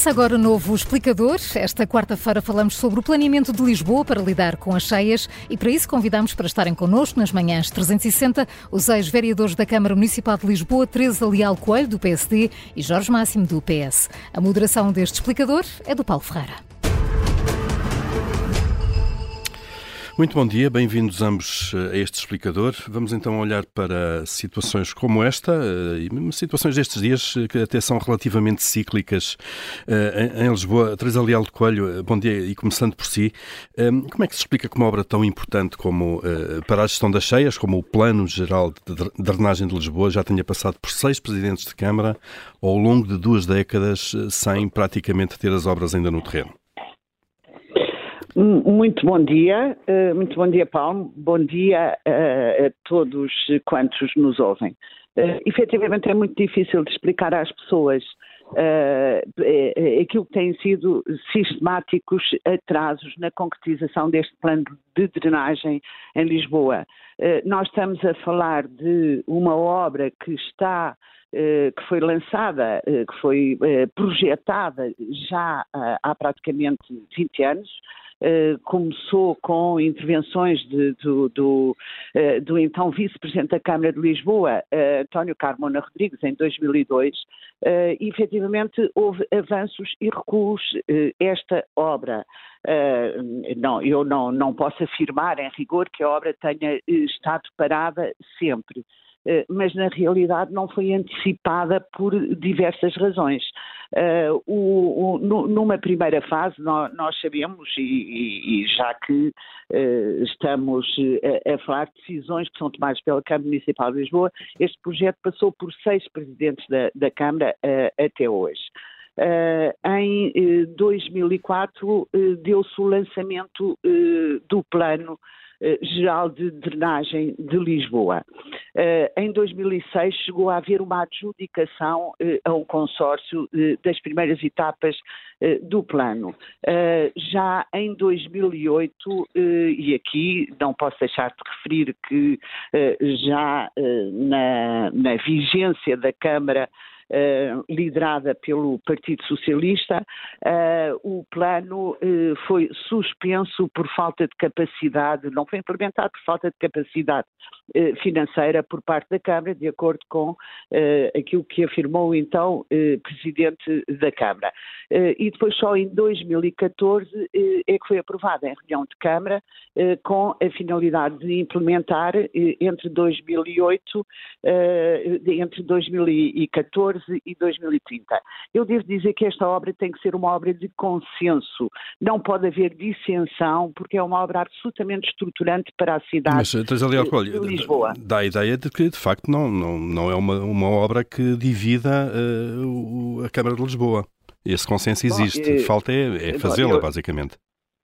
Começa agora o novo Explicador. Esta quarta-feira falamos sobre o planeamento de Lisboa para lidar com as cheias e para isso convidamos para estarem connosco nas manhãs 360 os ex-vereadores da Câmara Municipal de Lisboa, Teresa Leal Coelho, do PSD e Jorge Máximo, do PS. A moderação deste Explicador é do Paulo Ferreira. Muito bom dia, bem-vindos ambos eh, a este explicador. Vamos então olhar para situações como esta, eh, e situações destes dias eh, que até são relativamente cíclicas em Lisboa. Teresa Leal de Coelho, bom dia e começando por si, como é que se explica que uma obra tão importante como para a gestão das cheias, como o Plano Geral de Drenagem de Lisboa, já tenha passado por seis presidentes de Câmara ao longo de duas décadas sem praticamente ter as obras ainda no terreno? Muito bom dia, eh, muito bom dia, Paulo. Bom dia eh, a todos quantos nos ouvem. Uh, efetivamente é muito difícil de explicar às pessoas aquilo que têm sido sistemáticos atrasos na concretização deste plano de drenagem em Lisboa. Nós estamos a falar de uma obra que está que foi lançada, que foi projetada já há praticamente 20 anos, Uh, começou com intervenções de, do, do, uh, do, então vice-presidente da Câmara de Lisboa, uh, António Carmona Rodrigues, em 2002, e efetivamente houve avanços e recuos esta obra. não, eu não, não posso afirmar em rigor que a obra tenha estado parada sempre. Eh, mas na realidade não foi antecipada por diversas razões. Uh, o, o, numa primeira fase, nós, nós sabemos, e, e, e, já que uh, estamos a, a, falar de decisões que são tomadas pela Câmara Municipal de Lisboa, este projeto passou por seis presidentes da, da Câmara uh, até hoje. em 2004 deu-se o lançamento do plano geral de Drenagem de Lisboa. Eh, em 2006 chegou a haver uma adjudicação eh, a um consórcio das primeiras etapas do plano. Já em 2008, e aqui não posso deixar de referir que já na, na vigência da Câmara liderada pelo Partido Socialista, uh, o plano uh, foi suspenso por falta de capacidade, não foi implementado por falta de capacidade financeira por parte da Câmara, de acordo com aquilo que afirmou então o Presidente da Câmara. e depois só em 2014 é que foi aprovada em reunião de Câmara com a finalidade de implementar entre 2008, entre 2014 2014 e 2030. Eu devo dizer que esta obra tem que ser uma obra de consenso. Não pode haver dissensão, porque é uma obra absolutamente estruturante para a cidade Mas, Leal de Lisboa. Dá a ideia de que, de facto, não, não, não é uma, uma obra que divida uh, a Câmara de Lisboa. Esse consenso existe. Bom, Falta é, é fazê-la, basicamente.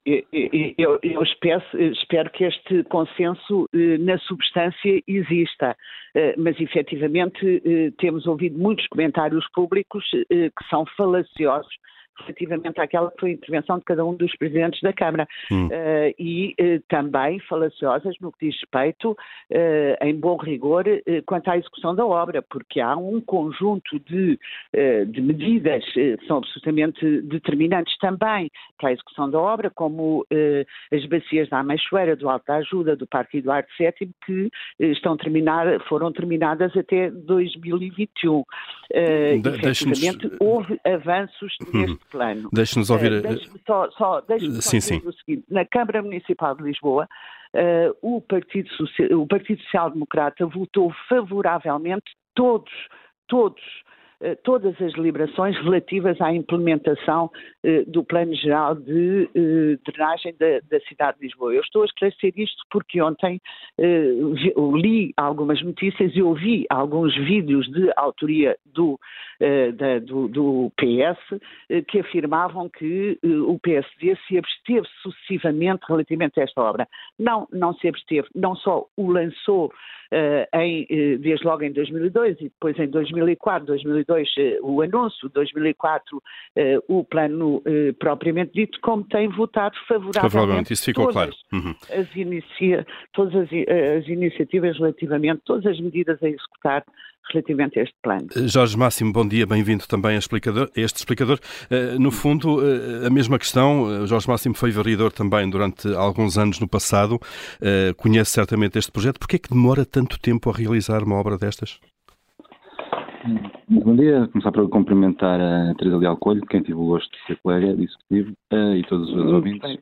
Eu, eu espero, espero, que este consenso eh, na substância exista, eh, mas efetivamente eh, temos ouvido muitos comentários públicos que são falaciosos relativamente àquela que foi a intervenção de cada um dos presidentes da Câmara. Hum. Uh, e uh, também falaciosas no que diz respeito, uh, em bom rigor, quanto à execução da obra, porque há um conjunto de, de medidas que são absolutamente determinantes também para a execução da obra, como as bacias da Ameixoeira, do Alto da Ajuda, do Parque Eduardo VII, que estão terminar, foram terminadas até 2021. Uh, de efetivamente, houve avanços hum. neste plano. Deixe-nos ouvir. Uh, deixe só, só, deixe sim, só sim. o seguinte: na Câmara Municipal de Lisboa, uh, o, Partido Social, o Partido Social Democrata votou favoravelmente todos, todos eh, todas as deliberações relativas à implementação eh, do Plano Geral de eh, Drenagem da, da, cidade de Lisboa. Eu estou a esclarecer isto porque ontem li algumas notícias e ouvi alguns vídeos de autoria do, do PS que afirmavam que o PSD se absteve sucessivamente relativamente a esta obra. Não, não se absteve, não só o lançou em, desde logo em 2002 e depois em 2004, 2005, 2002 o anúncio, 2004 o plano propriamente dito, como tem votado favoravelmente, isso ficou todas, claro. Uhum. as, inicia, todas as, as iniciativas relativamente, todas as medidas a executar relativamente a este plano. Jorge Máximo, bom dia, bem-vindo também a, explicador, a este explicador. No fundo, a mesma questão, Jorge Máximo foi vereador também durante alguns anos no passado, conhece certamente este projeto. Porquê é que demora tanto tempo a realizar uma obra destas? Bom dia, começar por cumprimentar a Teresa Leal Coelho, quem tive o gosto de ser colega de executivo, e todos os ouvintes.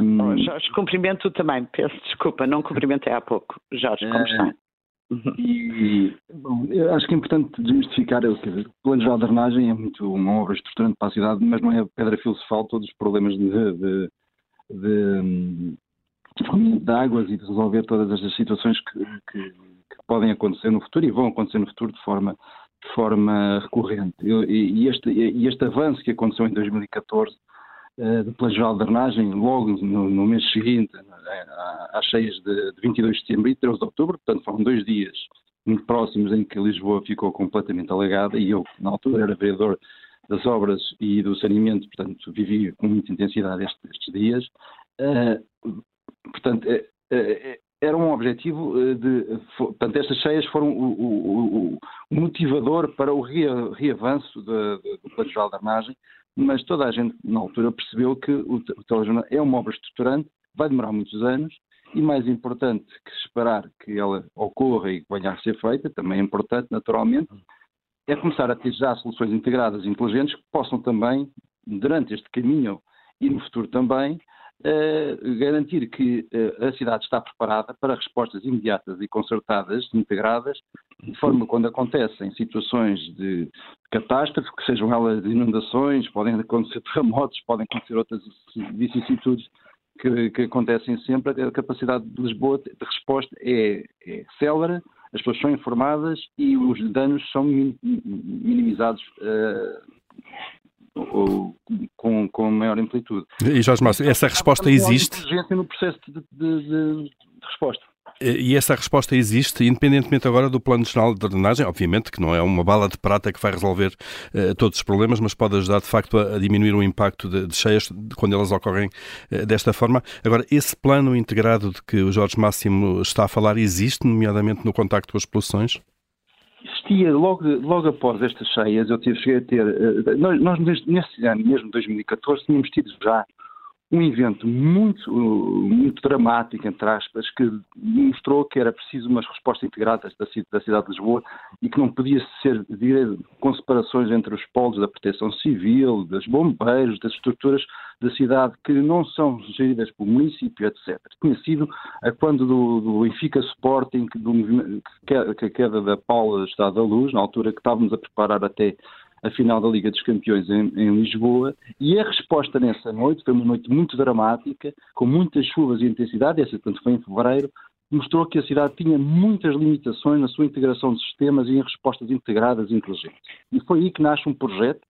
Um... Jorge, cumprimento também, peço desculpa, não cumprimentei há pouco. Jorge, como está? E, bom, eu acho que é importante desmistificar, o plano geral de drenagem é muito uma obra estruturante para a cidade, mas não é a pedra filosofal todos os problemas de, de, de, de, de águas e de resolver todas estas situações que, que, que, podem acontecer no futuro e vão acontecer no futuro de forma, de forma recorrente. E, este, este avanço que aconteceu em 2014 uh, do plano geral de drenagem, logo no, no mês seguinte, às cheias de, de 22 de setembro e 13 de outubro, portanto foram dois dias muito próximos em que Lisboa ficou completamente alagada e eu, na altura, era vereador das obras e do saneamento, portanto vivi com muita intensidade estes, estes dias. Uh, portanto, uh, era um objetivo de. Portanto, estas cheias foram o, o, o motivador para o reavanço do Plano Geral da Armagem, mas toda a gente, na altura, percebeu que o, o telejornal é uma obra estruturante vai demorar muitos anos e mais importante que esperar que ela ocorra e venha a ser feita, também é importante naturalmente, é começar a ter já soluções integradas e inteligentes que possam também, durante este caminho e no futuro também, garantir que eh, a cidade está preparada para respostas imediatas e concertadas, integradas, de forma quando acontecem situações de catástrofe, que sejam elas de inundações, podem acontecer terremotos, podem acontecer outras vicissitudes que, que, acontecem sempre, a capacidade de Lisboa de resposta é, é célere, as pessoas são informadas e os danos são minimizados uh, com, com maior amplitude. E Jorge Márcio, essa resposta existe? no processo de, de, de, resposta. E essa resposta existe, independentemente agora do Plano Nacional de Drenagem, obviamente que não é uma bala de prata que vai resolver uh, todos os problemas, mas pode ajudar de facto a, a diminuir o impacto de, de cheias quando elas ocorrem uh, desta forma. Agora, esse plano integrado de que o Jorge Máximo está a falar existe, nomeadamente no contacto com as poluições? Existia, logo, logo após estas cheias, eu tive, cheguei a ter, uh, nós, nós nesse ano, mesmo 2014, tínhamos tido já um evento muito, muito dramático, entre aspas, que mostrou que era preciso umas respostas integradas da, da cidade de Lisboa e que não podia ser com separações entre os polos da proteção civil, dos bombeiros, das estruturas da cidade que não são geridas pelo município, etc. Tinha sido a quando do, do Benfica Sporting, do, que a queda da Paula Estado da Luz, na altura que estávamos a preparar até a final da Liga dos Campeões em, em, Lisboa, e a resposta nessa noite foi uma noite muito dramática, com muitas chuvas e intensidade, essa tanto foi em fevereiro, mostrou que a cidade tinha muitas limitações na sua integração de sistemas e em respostas integradas e inteligentes. E foi aí que nasce um projeto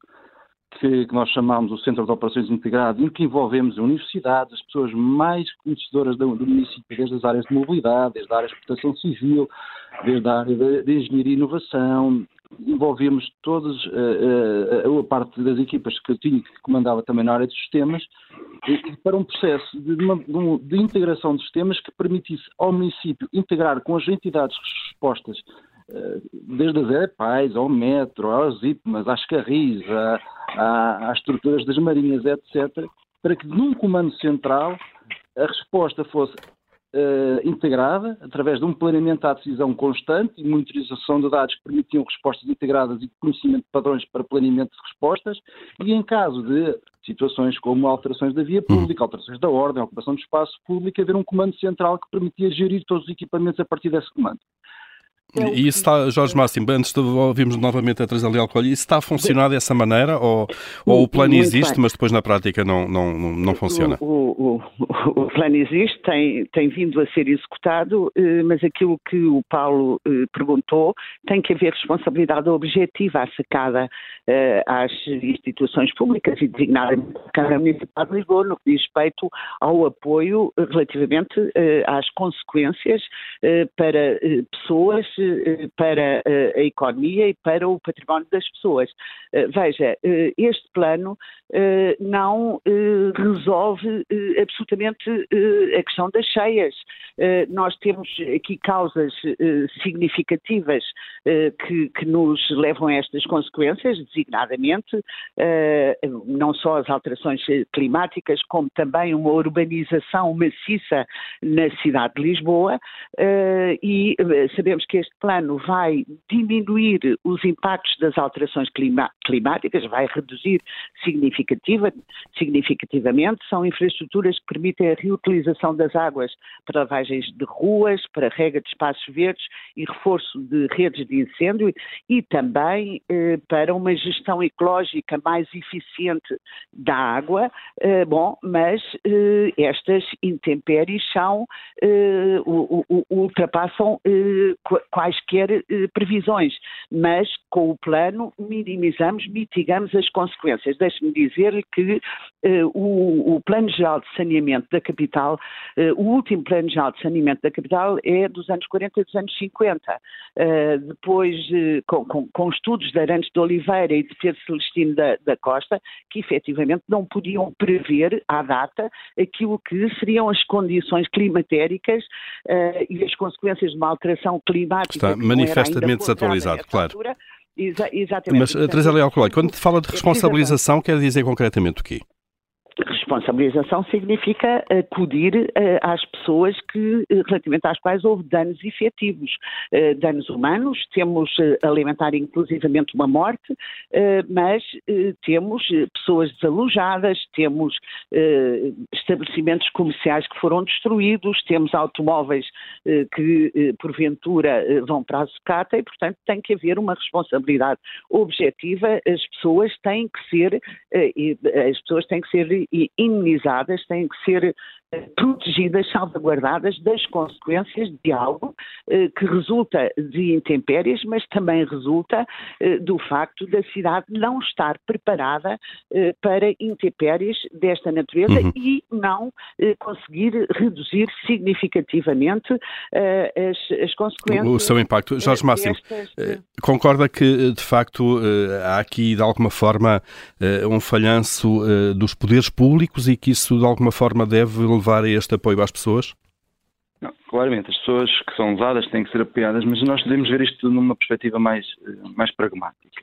que, que nós chamamos o Centro de Operações Integrado, em que envolvemos universidades, as pessoas mais conhecedoras do, do município, desde as áreas de mobilidade, desde a área de proteção civil, desde a área de, de engenharia e inovação, envolvemos todas uh, uh, a parte das equipas que eu tinha, que comandava também na área de sistemas, para um processo de, uma, de, integração de sistemas que permitisse ao município integrar com as entidades respostas, uh, desde as EPAIs, ao metro, aos IPMAs, às carris, a, a, às estruturas das marinhas, etc., para que num comando central a resposta fosse uh, integrada, através de um planeamento à decisão constante e monitorização de dados que permitiam respostas integradas e conhecimento de padrões para planeamento de respostas, e em caso de situações como alterações da via pública, alterações da ordem, ocupação do espaço público, haver um comando central que permitia gerir todos os equipamentos a partir desse comando. É e isso está, Jorge Máximo, antes de ouvirmos novamente a Teresa Leal Colho, isso está a funcionar dessa maneira ou, ou o plano existe, mas depois na prática não, não, não funciona? O, o, o, plano existe, tem, tem vindo a ser executado, eh, mas aquilo que o Paulo eh, perguntou tem que haver responsabilidade objetiva assacada eh, às instituições públicas e designadamente à Câmara Municipal de Lisboa no que diz respeito ao apoio relativamente às consequências para pessoas para a economia e para o património das pessoas. Veja, este plano não resolve absolutamente a questão das cheias. Nós temos aqui causas significativas que, que nos levam a estas consequências, designadamente, não só as alterações climáticas, como também uma urbanização maciça na cidade de Lisboa, e sabemos que este plano vai diminuir os impactos das alterações climáticas, vai reduzir significativa, significativamente. São infraestruturas que permitem a reutilização das águas para lavagens de ruas, para rega de espaços verdes e reforço de redes de incêndio e também eh, para uma gestão ecológica mais eficiente da água. Eh, bom, mas eh, estas intempéries são, eh, ultrapassam eh, quaisquer eh, previsões, mas com o plano minimizamos, mitigamos as consequências. Deixe-me dizer-lhe que o, o, Plano Geral de Saneamento da Capital, o último Plano Geral de Saneamento da Capital é dos anos 40 e dos anos 50. depois, com, com, com, estudos de Arantes de Oliveira e de Pedro Celestino da, da Costa, que efetivamente não podiam prever à data aquilo que seriam as condições climatéricas e as consequências de uma alteração climática. Está manifestamente desatualizado, claro. Altura. Exa exatamente. Mas, Teresa Leal Coelho, quando fala de responsabilização, quer dizer concretamente o quê? Responsabilização significa acudir uh, às pessoas que, uh, relativamente às quais houve danos efetivos, danos humanos, temos a lamentar inclusivamente uma morte, mas temos pessoas desalojadas, temos estabelecimentos comerciais que foram destruídos, temos automóveis que porventura vão para a sucata e, portanto, tem que haver uma responsabilidade objetiva, as pessoas têm que ser, as pessoas têm que ser imunizadas, têm que ser protegidas, salvaguardadas das consequências de algo eh, que resulta de intempéries, mas também resulta eh, do facto da cidade não estar preparada eh, para intempéries desta natureza uhum. e não conseguir reduzir significativamente as, as, consequências. O seu impacto. Jorge Máximo, destas... concorda que de facto há aqui de alguma forma um falhanço dos poderes públicos e que isso de alguma forma deve levar a este apoio às pessoas? Não, claramente, as pessoas que são lesadas têm que ser apoiadas, mas nós devemos ver isto numa perspectiva mais, mais pragmática.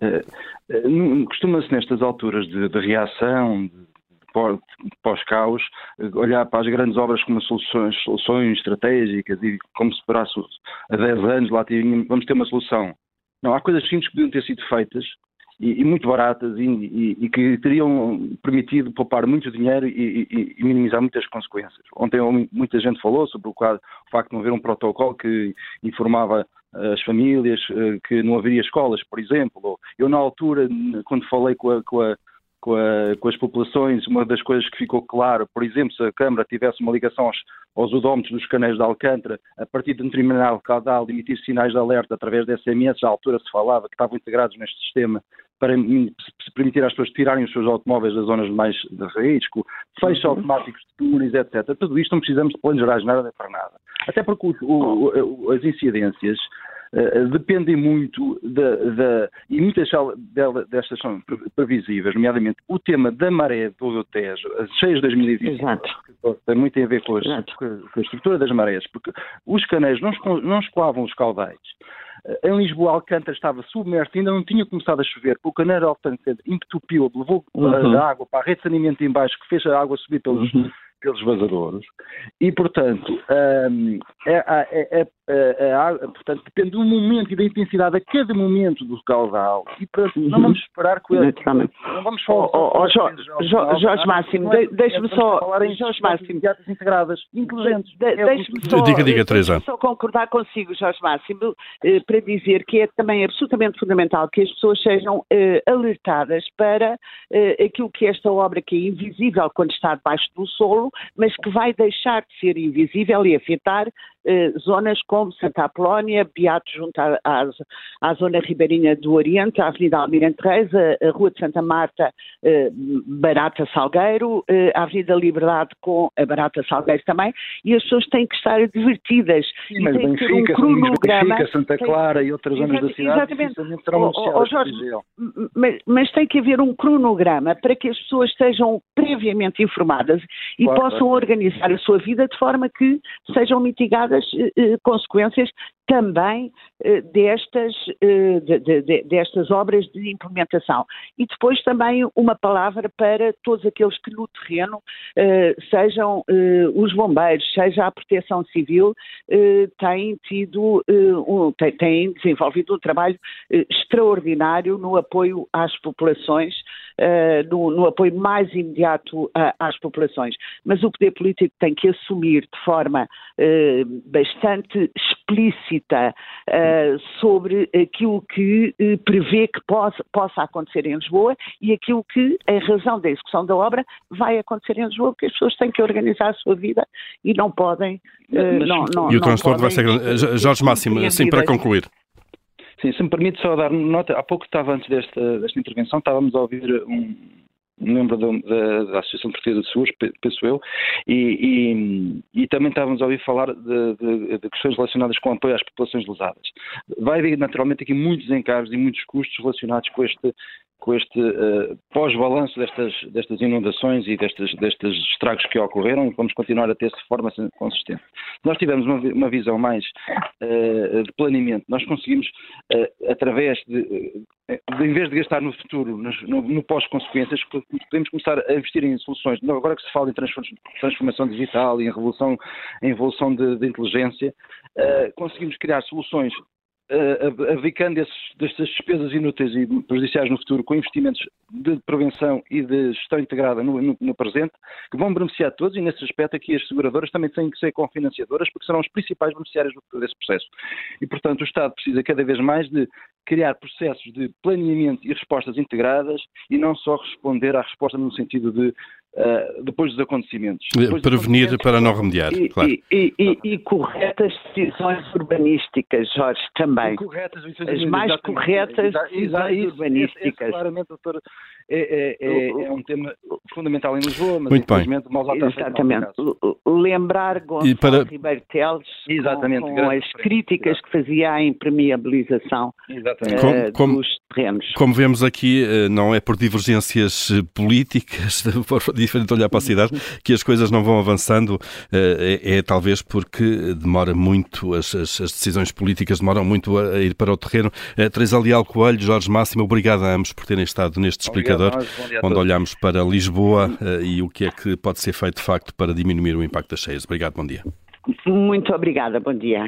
Uh, uh, Costuma-se nestas alturas de, de reação, de, pós-caos, olhar para as grandes obras como soluções, soluções estratégicas e como se parasse há 10 anos lá vamos ter uma solução. Não, há coisas simples que podiam ter sido feitas e, e muito baratas e, e, e, que teriam permitido poupar muito dinheiro e, minimizar muitas consequências. Ontem muita gente falou sobre o, quadro, o facto de não haver um protocolo que informava as famílias eh, que não haveria escolas, por exemplo. Eu, na altura, quando falei com a, com a com, a, com, as populações, uma das coisas que ficou claro, por exemplo, se a Câmara tivesse uma ligação aos, aos odómetros dos canais de Alcântara, a partir de um determinado caudal, emitir sinais de alerta através de SMS, à altura se falava que estavam integrados neste sistema para permitir às pessoas tirarem os seus automóveis das zonas mais de risco, fechos uhum. automáticos de túneis, etc. Tudo isto não precisamos de planos gerais, nada para nada. Até porque o, o, as incidências uh, dependem muito da, da, e muitas destas são previsíveis, nomeadamente o tema da maré do Tejo, as cheias de 2020, Exato. tem muito a ver com, as, com, a estrutura das marés, porque os canéis não, não escoavam os caudais. Em Lisboa, Alcântara estava submerso, ainda não tinha começado a chover, porque o de Alcântara entupiu, levou uhum. a água para a rede de saneamento em baixo, que fez a água subir pelos, uhum pelos vazadores. E, portanto, um, é, é, é, é, portanto, depende do momento e da intensidade a cada momento do caudal. E para, não vamos esperar que não vamos falar oh, oh, Jorge, Jorge Máximo, deixe-me só falar em Jorge Máximo. integradas, inteligentes. De, deixe-me só, diga, diga, Teresa. só concordar consigo, Jorge Máximo, eh, para dizer que é também absolutamente fundamental que as pessoas sejam eh, alertadas para eh, aquilo que esta obra que é invisível quando está debaixo do solo mas que vai deixar de ser invisível e afetar eh, zonas como Santa Apolónia, Beato junto à, à, à, zona ribeirinha do Oriente, a Avenida Almirante Reis, a, a Rua de Santa Marta, eh, Barata Salgueiro, eh, a Avenida Liberdade com a Barata Salgueiro também, e as pessoas têm que estar divertidas. Sim, mas Benfica, um cronograma, Benfica, Santa Clara tem, e outras zonas da cidade exatamente, oh, oh, Jorge, mas, mas, tem que haver um cronograma para que as pessoas estejam previamente informadas e claro, possam claro. organizar a sua vida de forma que sejam mitigadas eh, eh consequências também eh, destas, eh, de, de, destas obras de implementação. E depois também uma palavra para todos aqueles que no terreno, eh, sejam os bombeiros, seja a proteção civil, têm tido, um, têm desenvolvido um trabalho extraordinário no apoio às populações, no, no apoio mais imediato às populações. Mas o poder político tem que assumir de forma bastante explícita uh, sobre aquilo que uh, prevê que possa, possa acontecer em Lisboa e aquilo que, em razão da execução da obra, vai acontecer em Lisboa, porque as pessoas têm que organizar a sua vida e não podem. Uh, não, não, e o transtorno vai ser grande. Jorge Máximo, assim para concluir. Sim, se me permite só dar nota, há pouco estava antes desta, desta intervenção, estávamos a ouvir um, membro da, da, da, Associação Portuguesa de Seguros, penso eu, e, e, e, também estávamos a ouvir falar de, de, de, questões relacionadas com apoio às populações lesadas. Vai haver naturalmente aqui muitos encargos e muitos custos relacionados com este, com este uh, pós-balanço destas, destas inundações e destes, estragos que ocorreram vamos continuar a ter de forma consistente. Nós tivemos uma, uma visão mais uh, de planeamento. Nós conseguimos, uh, através de, de, em vez de gastar no futuro, no, no pós-consequências, podemos começar a investir em soluções. Agora que se fala em transformação digital e em revolução, em evolução de, de inteligência, conseguimos criar soluções abdicando destas despesas inúteis e prejudiciais no futuro com investimentos de prevenção e de gestão integrada no, no, no, presente, que vão beneficiar todos e nesse aspecto aqui as seguradoras também têm que ser confinanciadoras porque serão os principais beneficiários desse processo. E, portanto, o Estado precisa cada vez mais de criar processos de planeamento e respostas integradas e não só responder à resposta no sentido de uh, depois dos acontecimentos. Depois Prevenir acontecimentos, para não remediar, e, claro. E, e, e, corretas decisões urbanísticas, Jorge, também. Corretas, As mais corretas decisões urbanísticas. Esse, esse, claramente, doutor, é, é, é, é, um tema fundamental em Lisboa, mas Muito infelizmente bem. mal Exatamente. Lembrar Gonçalo para... Ribeiro Teles Exatamente. com, com as críticas que fazia à impermeabilização uh, como, dos terrenos. Como vemos aqui, eh, não é por divergências eh, políticas, por diferente olhar para a cidade, que as coisas não vão avançando, é, é talvez porque demora muito, as, as, as, decisões políticas demoram muito a, ir para o terreno. Teresa Leal Coelho, Jorge Máximo, obrigado a ambos por terem estado neste explicador Observador, nós, onde olhamos para Lisboa eh, e o que é que pode ser feito de facto para diminuir o impacto das cheias. Obrigado, bom dia. Muito obrigada, bom dia.